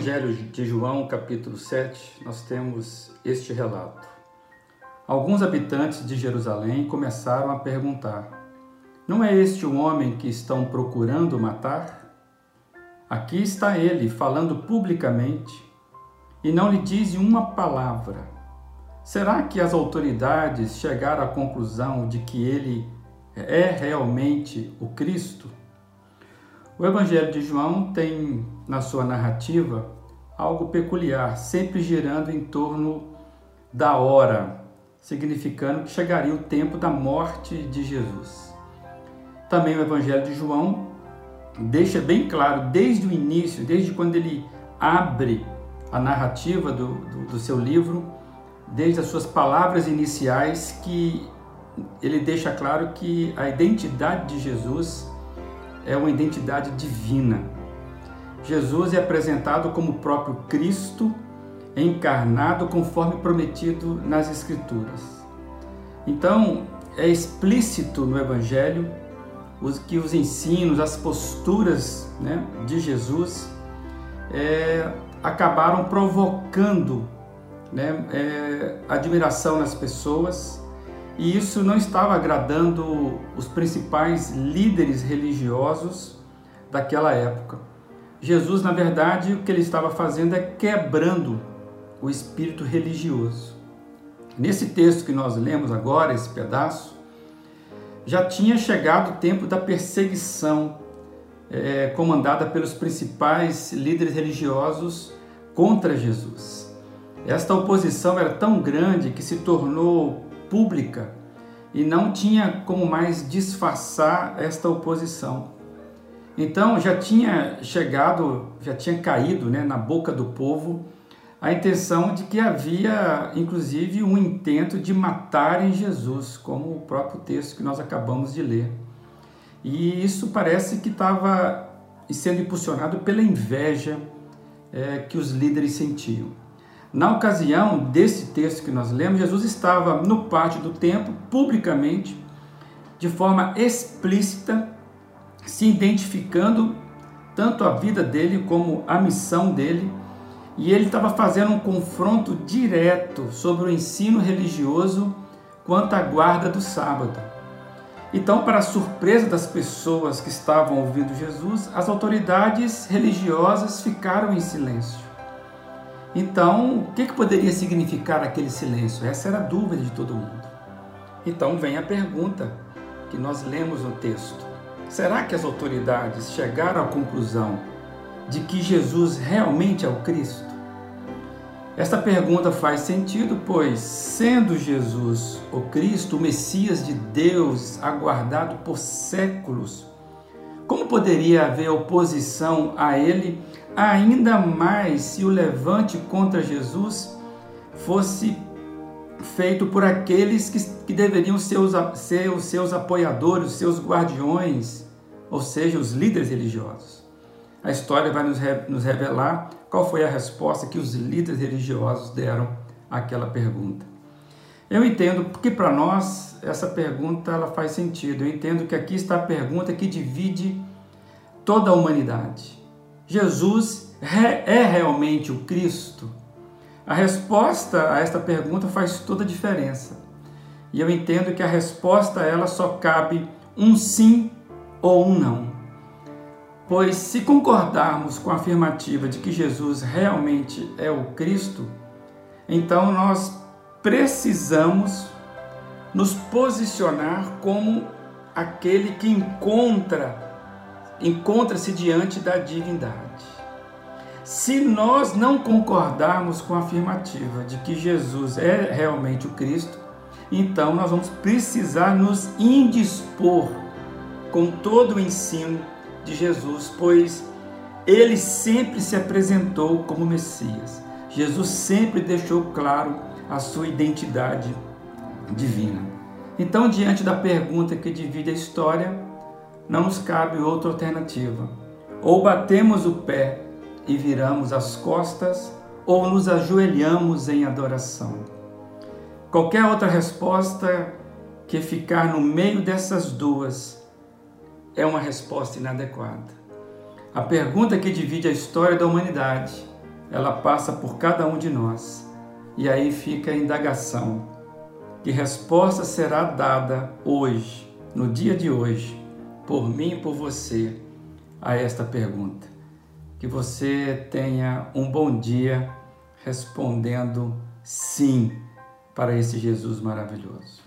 de João, capítulo 7, nós temos este relato. Alguns habitantes de Jerusalém começaram a perguntar: Não é este o homem que estão procurando matar? Aqui está ele falando publicamente e não lhe diz uma palavra. Será que as autoridades chegaram à conclusão de que ele é realmente o Cristo? O Evangelho de João tem na sua narrativa algo peculiar, sempre girando em torno da hora, significando que chegaria o tempo da morte de Jesus. Também o Evangelho de João deixa bem claro, desde o início, desde quando ele abre a narrativa do, do, do seu livro, desde as suas palavras iniciais, que ele deixa claro que a identidade de Jesus é uma identidade divina. Jesus é apresentado como o próprio Cristo encarnado conforme prometido nas Escrituras. Então, é explícito no Evangelho que os ensinos, as posturas né, de Jesus é, acabaram provocando né, é, admiração nas pessoas e isso não estava agradando os principais líderes religiosos daquela época. Jesus, na verdade, o que ele estava fazendo é quebrando o espírito religioso. Nesse texto que nós lemos agora, esse pedaço, já tinha chegado o tempo da perseguição é, comandada pelos principais líderes religiosos contra Jesus. Esta oposição era tão grande que se tornou pública e não tinha como mais disfarçar esta oposição. Então já tinha chegado, já tinha caído né, na boca do povo a intenção de que havia, inclusive, um intento de matarem Jesus, como o próprio texto que nós acabamos de ler. E isso parece que estava sendo impulsionado pela inveja é, que os líderes sentiam. Na ocasião desse texto que nós lemos, Jesus estava no pátio do templo, publicamente, de forma explícita, se identificando tanto a vida dele como a missão dele e ele estava fazendo um confronto direto sobre o ensino religioso quanto à guarda do sábado. Então, para surpresa das pessoas que estavam ouvindo Jesus, as autoridades religiosas ficaram em silêncio. Então, o que, que poderia significar aquele silêncio? Essa era a dúvida de todo mundo. Então, vem a pergunta que nós lemos no texto: será que as autoridades chegaram à conclusão de que Jesus realmente é o Cristo? Esta pergunta faz sentido, pois, sendo Jesus o Cristo, o Messias de Deus, aguardado por séculos, como poderia haver oposição a ele, ainda mais se o levante contra Jesus fosse feito por aqueles que, que deveriam ser os, ser os seus apoiadores, os seus guardiões, ou seja, os líderes religiosos? A história vai nos, nos revelar qual foi a resposta que os líderes religiosos deram àquela pergunta. Eu entendo que para nós essa pergunta ela faz sentido. Eu entendo que aqui está a pergunta que divide toda a humanidade. Jesus é realmente o Cristo? A resposta a esta pergunta faz toda a diferença. E eu entendo que a resposta a ela só cabe um sim ou um não. Pois se concordarmos com a afirmativa de que Jesus realmente é o Cristo, então nós precisamos nos posicionar como aquele que encontra encontra-se diante da divindade. Se nós não concordarmos com a afirmativa de que Jesus é realmente o Cristo, então nós vamos precisar nos indispor com todo o ensino de Jesus, pois ele sempre se apresentou como Messias. Jesus sempre deixou claro a sua identidade divina. Então, diante da pergunta que divide a história, não nos cabe outra alternativa. Ou batemos o pé e viramos as costas, ou nos ajoelhamos em adoração. Qualquer outra resposta que ficar no meio dessas duas é uma resposta inadequada. A pergunta que divide a história da humanidade ela passa por cada um de nós. E aí fica a indagação: que resposta será dada hoje, no dia de hoje, por mim e por você, a esta pergunta? Que você tenha um bom dia respondendo sim para esse Jesus maravilhoso.